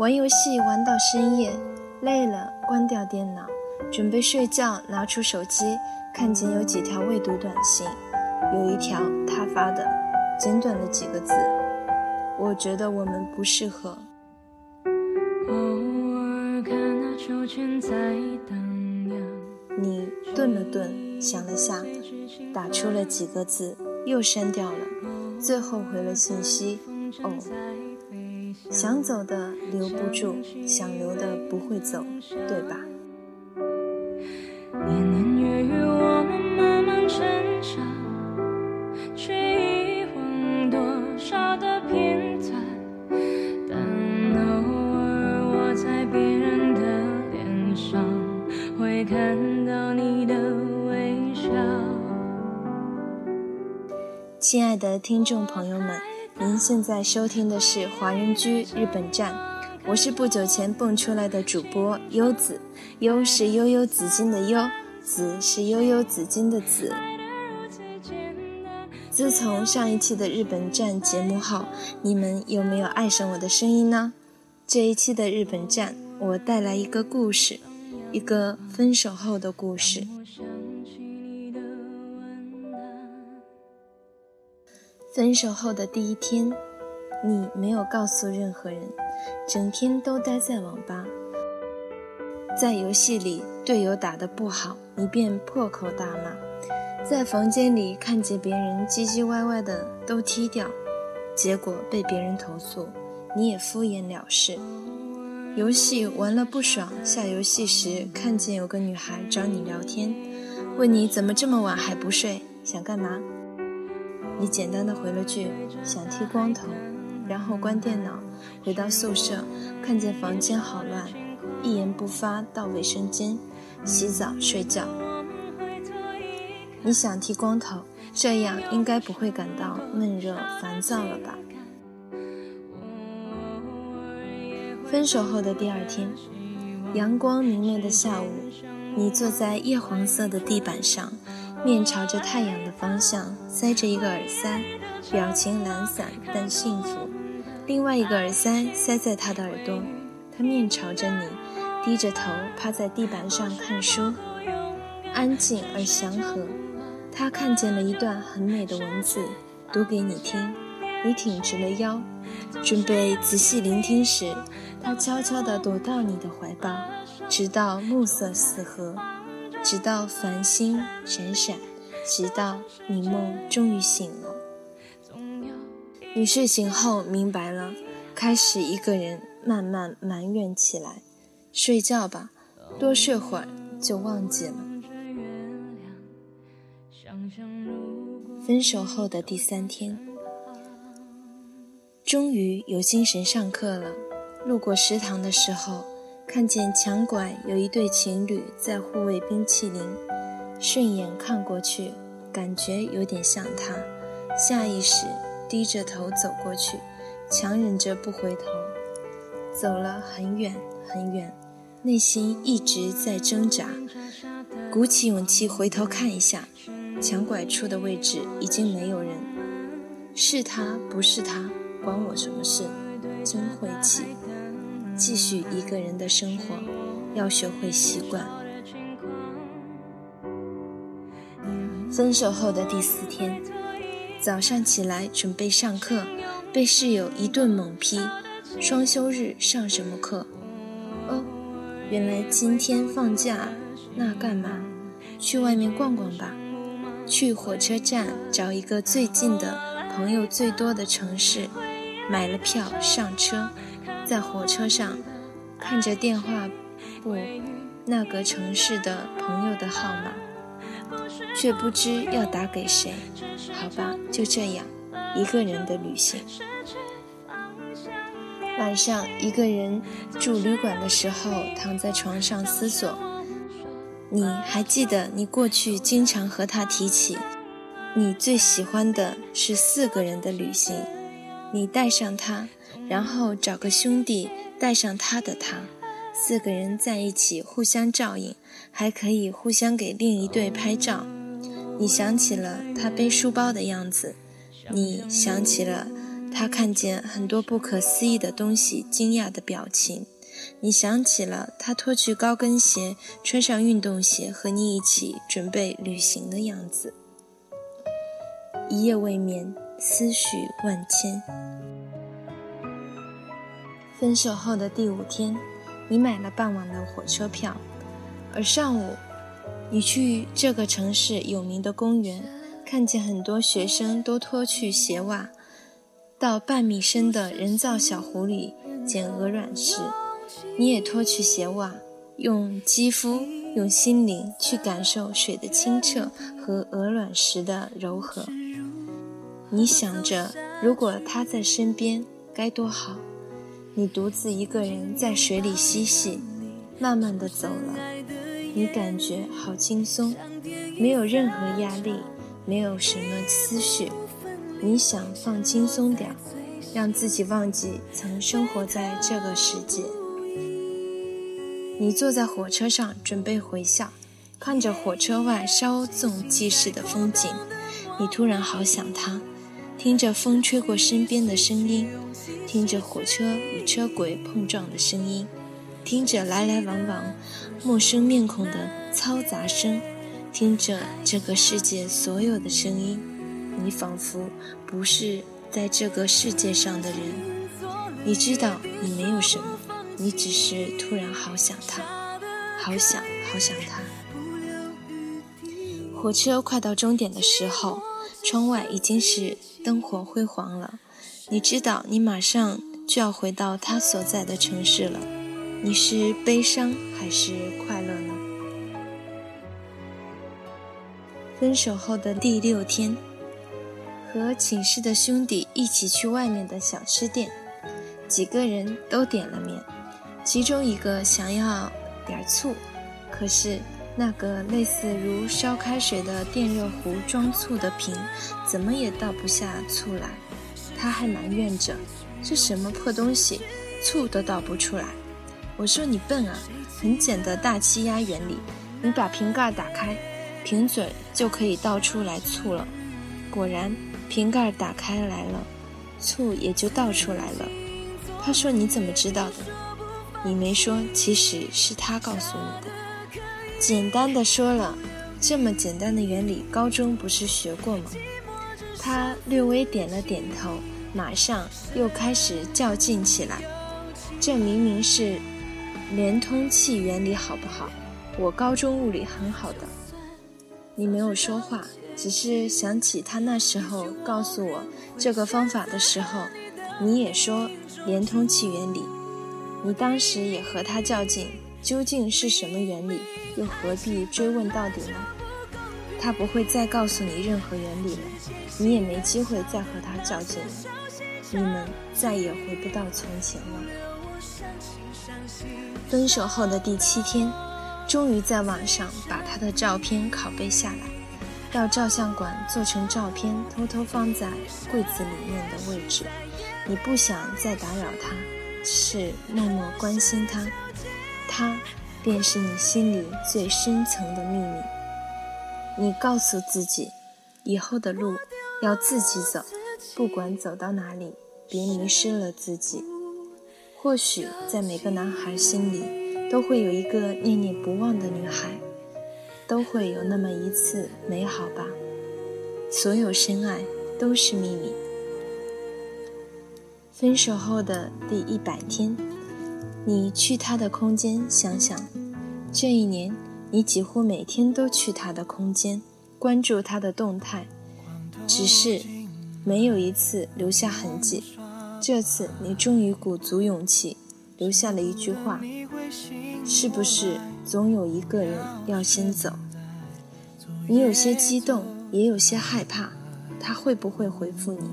玩游戏玩到深夜，累了关掉电脑，准备睡觉，拿出手机，看见有几条未读短信，有一条他发的，简短的几个字：“我觉得我们不适合。”你顿了顿，想了下，打出了几个字，又删掉了，最后回了信息：“哦。”想走的留不住，想留的不会走，对吧？年年月月，我们慢慢成长，却遗忘多少的片段。但偶尔我在别人的脸上，会看到你的微笑。亲爱的听众朋友们。您现在收听的是华人居日本站，我是不久前蹦出来的主播优子，优是悠悠紫金的悠，子是悠悠紫金的子。自从上一期的日本站节目后，你们有没有爱上我的声音呢？这一期的日本站，我带来一个故事，一个分手后的故事。分手后的第一天，你没有告诉任何人，整天都待在网吧。在游戏里队友打得不好，你便破口大骂；在房间里看见别人唧唧歪歪的，都踢掉，结果被别人投诉，你也敷衍了事。游戏玩了不爽，下游戏时看见有个女孩找你聊天，问你怎么这么晚还不睡，想干嘛？你简单的回了句想剃光头，然后关电脑，回到宿舍，看见房间好乱，一言不发到卫生间，洗澡睡觉。你想剃光头，这样应该不会感到闷热烦躁了吧？分手后的第二天，阳光明媚的下午，你坐在叶黄色的地板上。面朝着太阳的方向，塞着一个耳塞，表情懒散但幸福。另外一个耳塞塞在他的耳朵，他面朝着你，低着头趴在地板上看书，安静而祥和。他看见了一段很美的文字，读给你听。你挺直了腰，准备仔细聆听时，他悄悄地躲到你的怀抱，直到暮色四合。直到繁星闪闪，直到你梦终于醒了。你睡醒后明白了，开始一个人慢慢埋怨起来。睡觉吧，多睡会儿就忘记了。分手后的第三天，终于有精神上课了。路过食堂的时候。看见墙拐有一对情侣在互喂冰淇淋，顺眼看过去，感觉有点像他，下意识低着头走过去，强忍着不回头，走了很远很远，内心一直在挣扎，鼓起勇气回头看一下，墙拐处的位置已经没有人，是他不是他，关我什么事？真晦气。继续一个人的生活，要学会习惯。分手后的第四天，早上起来准备上课，被室友一顿猛批：“双休日上什么课？”哦，原来今天放假，那干嘛？去外面逛逛吧。去火车站找一个最近的、朋友最多的城市，买了票上车。在火车上，看着电话簿那个城市的朋友的号码，却不知要打给谁。好吧，就这样，一个人的旅行。晚上一个人住旅馆的时候，躺在床上思索。你还记得你过去经常和他提起，你最喜欢的是四个人的旅行。你带上他，然后找个兄弟带上他的他，四个人在一起互相照应，还可以互相给另一对拍照。你想起了他背书包的样子，你想起了他看见很多不可思议的东西，惊讶的表情。你想起了他脱去高跟鞋，穿上运动鞋，和你一起准备旅行的样子。一夜未眠，思绪万千。分手后的第五天，你买了傍晚的火车票，而上午，你去这个城市有名的公园，看见很多学生都脱去鞋袜，到半米深的人造小湖里捡鹅卵石。你也脱去鞋袜，用肌肤、用心灵去感受水的清澈和鹅卵石的柔和。你想着，如果他在身边该多好。你独自一个人在水里嬉戏，慢慢的走了，你感觉好轻松，没有任何压力，没有什么思绪。你想放轻松点，让自己忘记曾生活在这个世界。你坐在火车上准备回校，看着火车外稍纵即逝的风景，你突然好想他，听着风吹过身边的声音，听着火车与车轨碰撞的声音，听着来来往往陌生面孔的嘈杂声，听着这个世界所有的声音，你仿佛不是在这个世界上的人。你知道你没有什么。你只是突然好想他，好想好想他。火车快到终点的时候，窗外已经是灯火辉煌了。你知道，你马上就要回到他所在的城市了。你是悲伤还是快乐呢？分手后的第六天，和寝室的兄弟一起去外面的小吃店，几个人都点了面。其中一个想要点醋，可是那个类似如烧开水的电热壶装醋的瓶，怎么也倒不下醋来。他还埋怨着：“这什么破东西，醋都倒不出来。”我说：“你笨啊，很简的大气压原理，你把瓶盖打开，瓶嘴就可以倒出来醋了。”果然，瓶盖打开来了，醋也就倒出来了。他说：“你怎么知道的？”你没说，其实是他告诉你的。简单的说了，这么简单的原理，高中不是学过吗？他略微点了点头，马上又开始较劲起来。这明明是连通器原理，好不好？我高中物理很好的。你没有说话，只是想起他那时候告诉我这个方法的时候，你也说连通器原理。你当时也和他较劲，究竟是什么原理？又何必追问到底呢？他不会再告诉你任何原理了，你也没机会再和他较劲了，你们再也回不到从前了。分手后的第七天，终于在网上把他的照片拷贝下来，到照相馆做成照片，偷偷放在柜子里面的位置。你不想再打扰他。是默默关心他，他便是你心里最深层的秘密。你告诉自己，以后的路要自己走，不管走到哪里，别迷失了自己。或许在每个男孩心里，都会有一个念念不忘的女孩，都会有那么一次美好吧。所有深爱都是秘密。分手后的第一百天，你去他的空间想想，这一年你几乎每天都去他的空间，关注他的动态，只是没有一次留下痕迹。这次你终于鼓足勇气，留下了一句话：“是不是总有一个人要先走？”你有些激动，也有些害怕，他会不会回复你？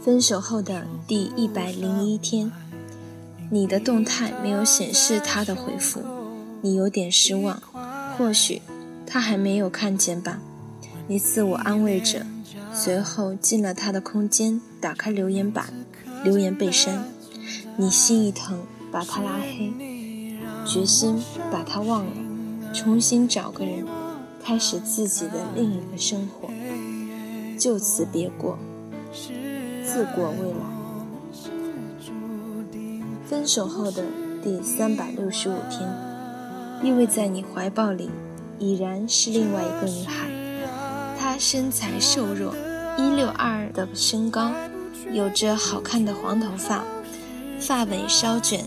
分手后的第一百零一天，你的动态没有显示他的回复，你有点失望。或许他还没有看见吧，你自我安慰着。随后进了他的空间，打开留言板，留言被删。你心一疼，把他拉黑，决心把他忘了，重新找个人，开始自己的另一个生活，就此别过。自过未来。分手后的第三百六十五天，依偎在你怀抱里，已然是另外一个女孩。她身材瘦弱，一六二的身高，有着好看的黄头发，发尾稍卷，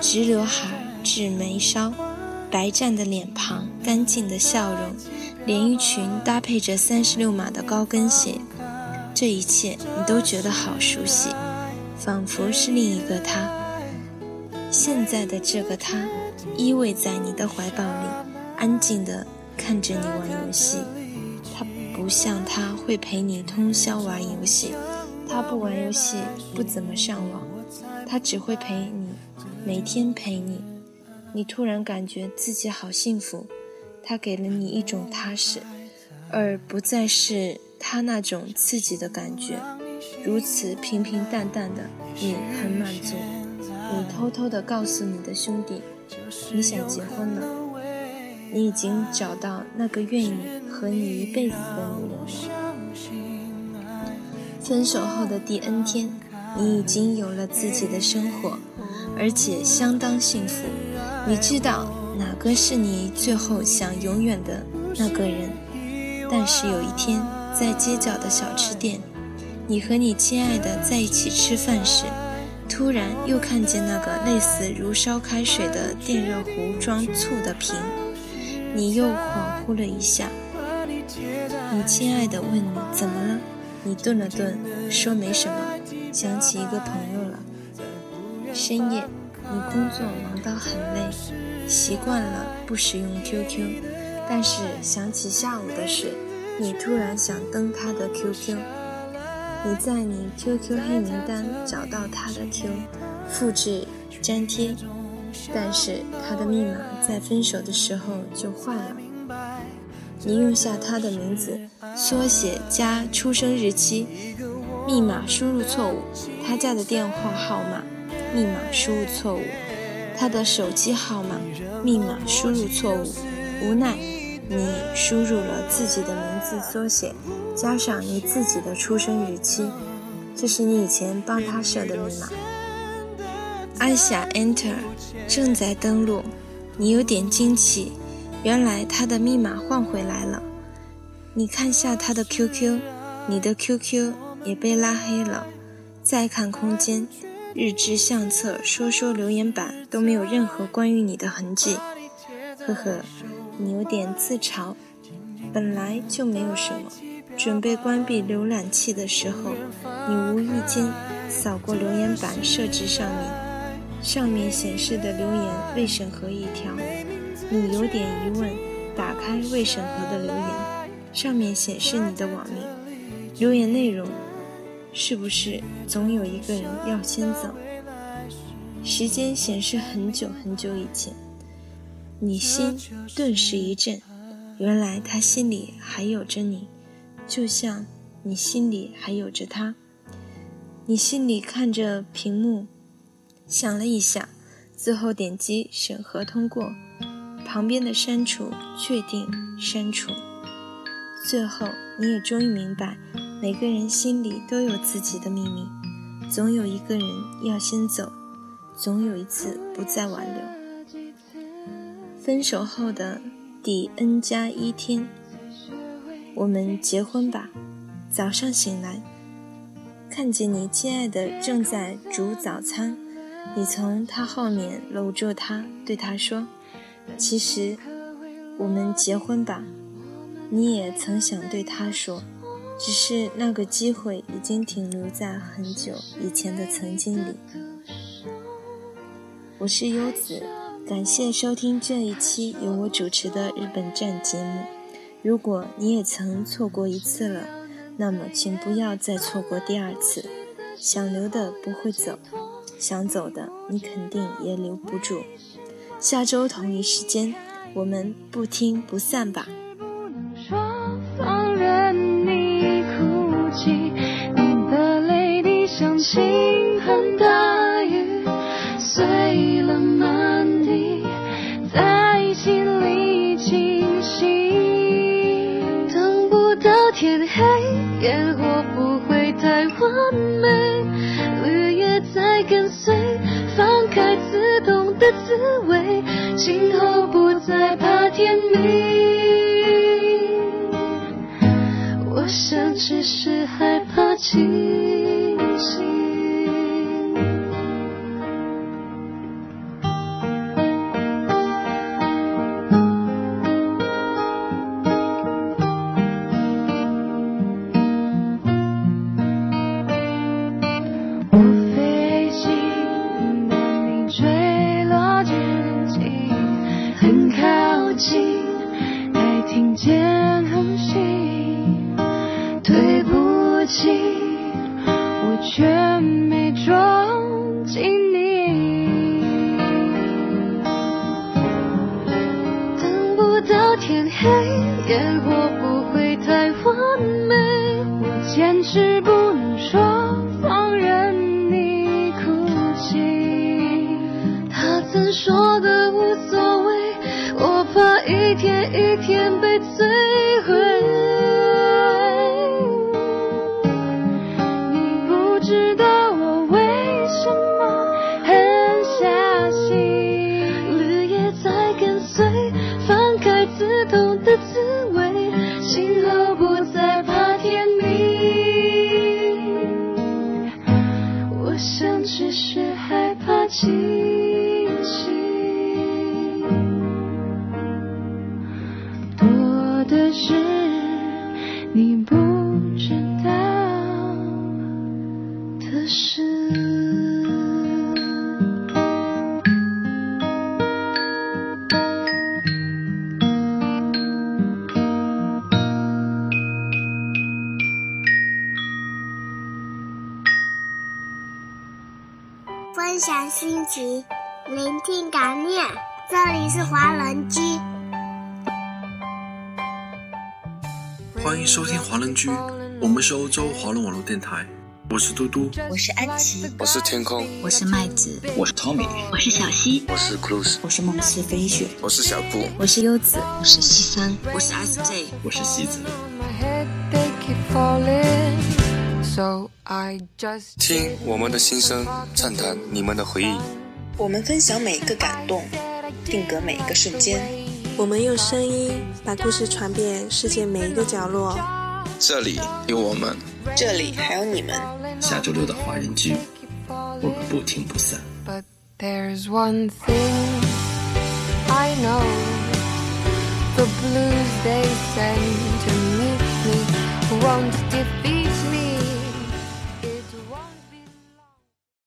直刘海至眉梢，白湛的脸庞，干净的笑容，连衣裙搭配着三十六码的高跟鞋，这一切你都觉得好熟悉。仿佛是另一个他，现在的这个他，依偎在你的怀抱里，安静地看着你玩游戏。他不像他会陪你通宵玩游戏，他不玩游戏，不怎么上网，他只会陪你，每天陪你。你突然感觉自己好幸福，他给了你一种踏实，而不再是他那种刺激的感觉。如此平平淡淡的，你很满足。你偷偷地告诉你的兄弟，你想结婚了，你已经找到那个愿意和你一辈子的女人了。分手后的第 N 天，你已经有了自己的生活，而且相当幸福。你知道哪个是你最后想永远的那个人，但是有一天，在街角的小吃店。你和你亲爱的在一起吃饭时，突然又看见那个类似如烧开水的电热壶装醋的瓶，你又恍惚了一下。你亲爱的问你怎么了？你顿了顿，说没什么，想起一个朋友了。深夜，你工作忙到很累，习惯了不使用 QQ，但是想起下午的事，你突然想登他的 QQ。你在你 QQ 黑名单找到他的 Q，复制粘贴，但是他的密码在分手的时候就换了。你用下他的名字，缩写加出生日期，密码输入错误。他家的电话号码，密码输入错误。他的手机号码，密码输入错误。无奈。你输入了自己的名字缩写，加上你自己的出生日期，这是你以前帮他设的密码。按下 Enter，正在登录，你有点惊奇，原来他的密码换回来了。你看下他的 QQ，你的 QQ 也被拉黑了。再看空间，日志、相册、说说留言板都没有任何关于你的痕迹。呵呵。你有点自嘲，本来就没有什么。准备关闭浏览器的时候，你无意间扫过留言板设置上面，上面显示的留言未审核一条。你有点疑问，打开未审核的留言，上面显示你的网名。留言内容是不是总有一个人要先走？时间显示很久很久以前。你心顿时一震，原来他心里还有着你，就像你心里还有着他。你心里看着屏幕，想了一下，最后点击审核通过，旁边的删除确定删除。最后你也终于明白，每个人心里都有自己的秘密，总有一个人要先走，总有一次不再挽留。分手后的第 N 加一天，我们结婚吧。早上醒来，看见你亲爱的正在煮早餐，你从他后面搂住他，对他说：“其实，我们结婚吧。”你也曾想对他说，只是那个机会已经停留在很久以前的曾经里。我是优子。感谢收听这一期由我主持的日本站节目。如果你也曾错过一次了，那么请不要再错过第二次。想留的不会走，想走的你肯定也留不住。下周同一时间，我们不听不散吧。天黑，烟火不会太晚。开刺痛的滋味，今后不再怕天明。我想只是害怕情黑夜。分享心情，聆听感念。这里是华人居，欢迎收听华人居。我们是欧洲华人网络电台。我是嘟嘟，我是安琪，我是天空，我是麦子，我是 Tommy，我是小溪，我是 Cruz，我是梦似飞雪，我是小布，我是优子，我是西山，我是 SJ，我是西子。听我们的心声，畅谈你们的回忆。我们分享每一个感动，定格每一个瞬间。我们用声音把故事传遍世界每一个角落。这里有我们，这里还有你们。下周六的华人居，我们不听不散。The blues they send to meet me won't defeat